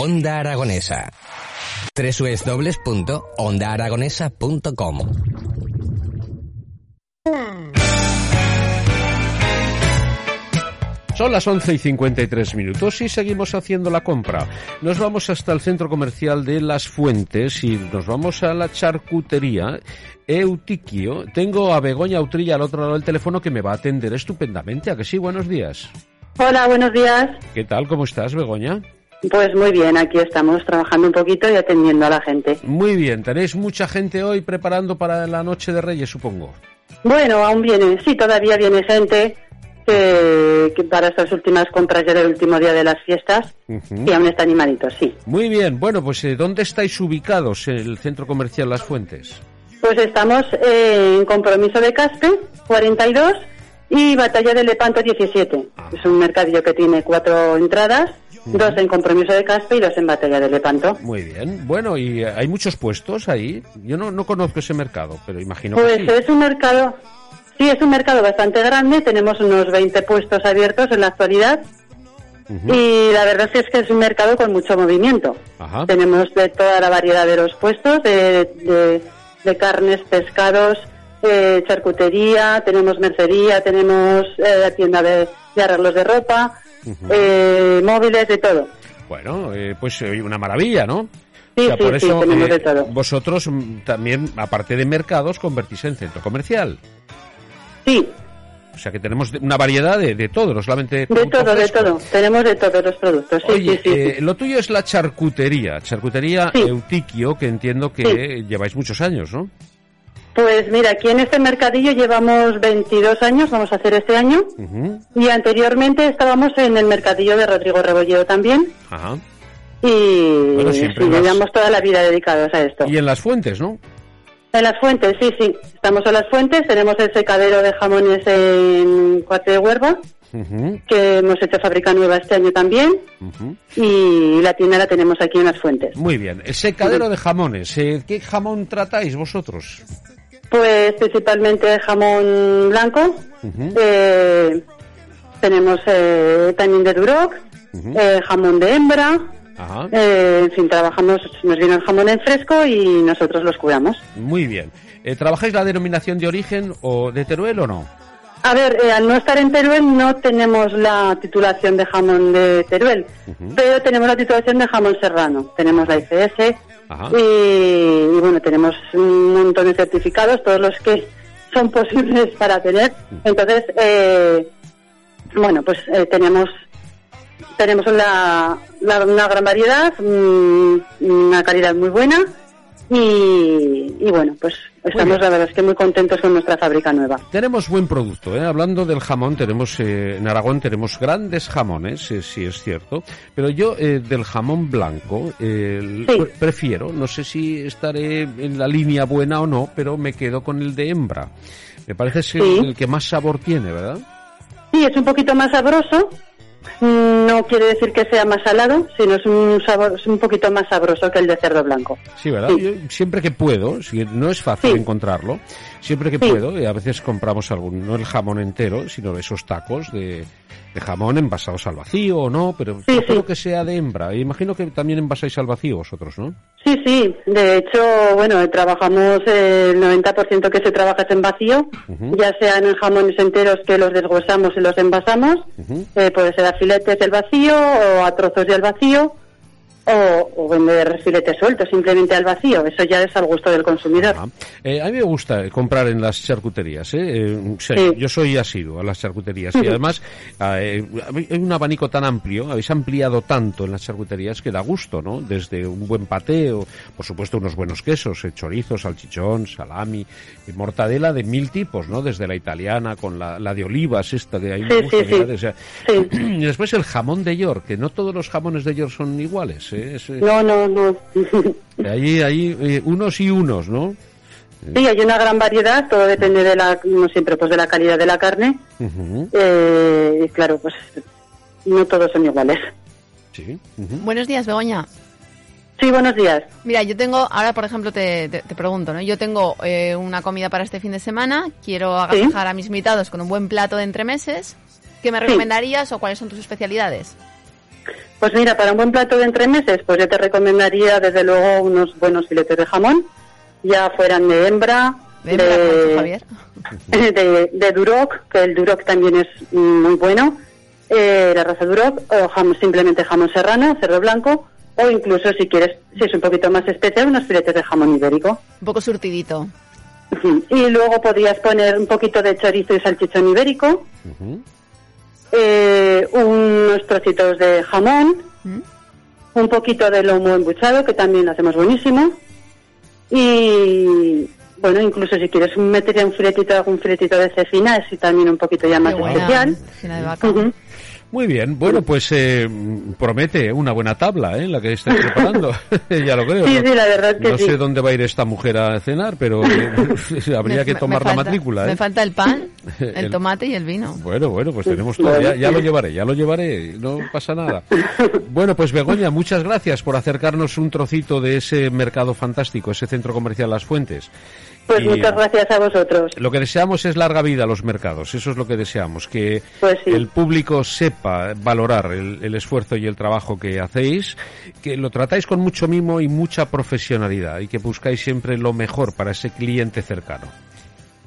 Onda Aragonesa. www.ondaaragonesa.com Son las 11 y 53 minutos y seguimos haciendo la compra. Nos vamos hasta el centro comercial de Las Fuentes y nos vamos a la charcutería Eutiquio. Tengo a Begoña Utrilla al otro lado del teléfono que me va a atender estupendamente. ¿A que sí? Buenos días. Hola, buenos días. ¿Qué tal? ¿Cómo estás, Begoña? Pues muy bien, aquí estamos trabajando un poquito y atendiendo a la gente. Muy bien, tenéis mucha gente hoy preparando para la noche de Reyes, supongo. Bueno, aún viene, sí, todavía viene gente que, que para estas últimas compras ya del último día de las fiestas y aún está animaditos, sí. Muy bien, bueno, pues eh, ¿dónde estáis ubicados en el centro comercial Las Fuentes? Pues estamos en Compromiso de Caspe, 42, y Batalla de Lepanto, 17. Es un mercadillo que tiene cuatro entradas, dos en Compromiso de Caspe y dos en Batalla de Lepanto. Muy bien, bueno, ¿y hay muchos puestos ahí? Yo no, no conozco ese mercado, pero imagino Pues que sí. es un mercado, sí, es un mercado bastante grande, tenemos unos 20 puestos abiertos en la actualidad y la verdad es que es un mercado con mucho movimiento. Ajá. Tenemos de toda la variedad de los puestos, de, de- de carnes, pescados, eh, charcutería, tenemos mercería, tenemos eh, tienda de, de arreglos de ropa, eh, móviles, de todo. Bueno, eh, pues eh, una maravilla, ¿no? Sí, O sea, sí, por eso eh, vosotros mm, también, aparte de mercados, convertís en centro comercial. Sí, O sea que tenemos una variedad de, de todo, no solamente de todo, de todo. Tenemos de todos los productos. Sí, Oye, sí, eh, lo tuyo es la charcutería, charcutería. Eutiquio, que entiendo que lleváis muchos años, ¿no? Pues mira, aquí en este mercadillo llevamos 22 años, vamos a hacer este año. Y anteriormente estábamos en el mercadillo de Rodrigo Rebolledo también. Ajá. Y Bueno, llevamos toda la vida dedicados a esto. Y en las fuentes, ¿no? En las fuentes, sí, sí. Estamos en las fuentes, tenemos el secadero de jamones en Cuate de Huerva, que hemos hecho fábrica nueva este año también. Y la tienda la tenemos aquí en las fuentes. Muy bien. El secadero de jamones. eh, ¿Qué jamón tratáis vosotros? Pues principalmente jamón blanco. Eh, tenemos eh, también de Duroc, eh, jamón de hembra. Ajá. eh, en fin, trabajamos, nos viene el jamón en fresco y nosotros los curamos. Muy bien. ¿Trabajáis la denominación de origen o de Teruel o no? A ver, eh, al no estar en Teruel no tenemos la titulación de jamón de Teruel, pero tenemos la titulación de jamón serrano. Tenemos la ICS y, y, bueno, tenemos un montón de certificados, todos los que son posibles para tener. Entonces, eh, bueno, pues eh, tenemos tenemos la, la- una gran variedad, mm, una calidad muy buena y, y bueno, pues estamos la verdad es que muy contentos con nuestra fábrica nueva. Tenemos buen producto, ¿eh? Hablando del jamón, tenemos eh, en Aragón tenemos grandes jamones, eh, sí es cierto, pero yo eh, del jamón blanco eh, Sí. pre- prefiero, no sé si estaré en la línea buena o no, pero me quedo con el de hembra. Me parece ser Sí. el que más sabor tiene, ¿verdad? Sí, es un poquito más sabroso. No quiere decir que sea más salado, sino es un sabor, es un poquito más sabroso que el de cerdo blanco. Sí, ¿verdad? Sí. Yo siempre que puedo, si no es fácil Sí. encontrarlo, siempre que Sí. puedo, y a veces compramos algún, no el jamón entero, sino esos tacos de, de jamón envasados al vacío o no, pero lo que sea de hembra. Imagino que también envasáis al vacío vosotros, ¿no? Sí, sí. De hecho, bueno, trabajamos el 90% que se trabaja es en vacío, ya sean en jamones enteros que los deshuesamos y los envasamos, eh, puede ser a filetes del vacío o a trozos del vacío, o, o vender filetes sueltos simplemente al vacío. Eso ya es al gusto del consumidor. Ajá. Eh, a mí me gusta comprar en las charcuterías. ¿eh? Eh, sí, Sí. Yo soy asiduo a las charcuterías y además eh, hay un abanico tan amplio, habéis ampliado tanto en las charcuterías que da gusto, ¿no? Desde un buen pateo, por supuesto unos buenos quesos, eh, chorizo, salchichón, salami, y mortadela de mil tipos, ¿no? Desde la italiana con la, la de olivas, esta que hay Sí, o sea, Sí. Y después el jamón de York, que no todos los jamones de York son iguales. ¿Eh? Es, eh, No, no, no. Ahí hay eh, unos y unos, ¿no? Sí, hay una gran variedad, todo depende de la, no siempre, pues de la calidad de la carne. Ujú, Eh, y claro, pues no todos son iguales. Sí. ujú. Buenos días, Begoña. Sí, buenos días. Mira, yo tengo, ahora por ejemplo te, te- te pregunto, ¿no? Yo tengo eh, una comida para este fin de semana, quiero agasajar a mis invitados con un buen plato de entremeses. ¿Qué me recomendarías o cuáles son tus especialidades? Pues mira, para un buen plato de entremeses, pues yo te recomendaría desde luego unos buenos filetes de jamón, ya fueran de hembra, De de, de Duroc, que el Duroc también es muy bueno, eh, la raza Duroc, o jamón, simplemente jamón serrano, cerdo blanco, o incluso si quieres, si es un poquito más especial, unos filetes de jamón ibérico. Un poco surtidito. Y luego podrías poner un poquito de chorizo y salchichón ibérico. Eh, unos trocitos de jamón, ¿Mm? un poquito de lomo embuchado, que también lo hacemos buenísimo. Y bueno, incluso si quieres meter un filetito, algún filetito de cecina, es también un poquito ya más Qué especial. de vaca. Muy bien, bueno, pues eh, promete una buena tabla, ¿eh? La que estáis preparando. ya lo creo. Sí, ¿no? sí, la verdad que No sí. sé dónde va a ir esta mujer a cenar, pero eh, habría Me- que tomar la matrícula, ¿eh? Me falta el pan, el, El- tomate y el vino. Bueno, bueno, pues tenemos todo. Ya, ya lo llevaré, ya lo llevaré. No pasa nada. Bueno, pues Begoña, muchas gracias por acercarnos un trocito de ese mercado fantástico, ese centro comercial Las Fuentes. Pues Y muchas gracias a vosotros. Lo que deseamos es larga vida a los mercados, eso es lo que deseamos, que Pues sí. el público sepa valorar el, el esfuerzo y el trabajo que hacéis, que lo tratáis con mucho mimo y mucha profesionalidad y que buscáis siempre lo mejor para ese cliente cercano.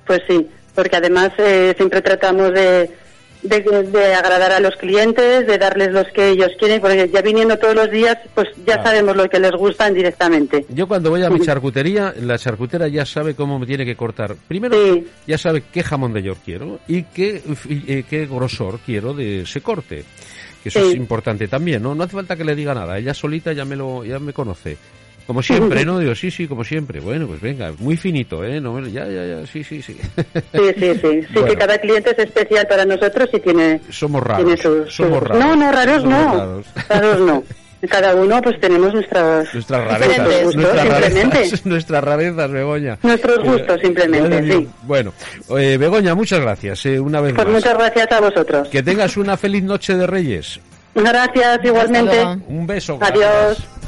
Pues sí, porque además eh, siempre tratamos de, de, de agradar a los clientes, de darles los que ellos quieren, porque ya viniendo todos los días, pues ya sabemos lo que les gustan directamente. Yo cuando voy a mi charcutería, la charcutera ya sabe cómo me tiene que cortar. Primero, Sí. ya sabe qué jamón de york quiero y qué, y, eh, qué grosor quiero de ese corte. Que eso Sí. es importante también, ¿no? No hace falta que le diga nada. Ella solita ya me lo, ya me conoce. Como siempre, ¿no? Digo, sí, sí, como siempre. Bueno, pues venga, muy finito, ¿eh? No, me- ya, ya, ya, sí, sí, sí. Sí, sí, sí. Sí Bueno. que cada cliente es especial para nosotros y tiene, Somos tiene raros. sus... Somos sus- raros. No, no, raros Somos no. raros. Raros no. Cada uno pues tenemos nuestras, Nuestras rarezas, nuestras Simplemente. rarezas, nuestras rarezas, Begoña. nuestros gustos Eh, simplemente, ya digo, sí. Bueno, eh, Begoña, muchas gracias, eh, una vez Pues más. muchas gracias a vosotros. Que tengas una feliz noche de Reyes. Gracias igualmente. Un beso. Adiós. gracias.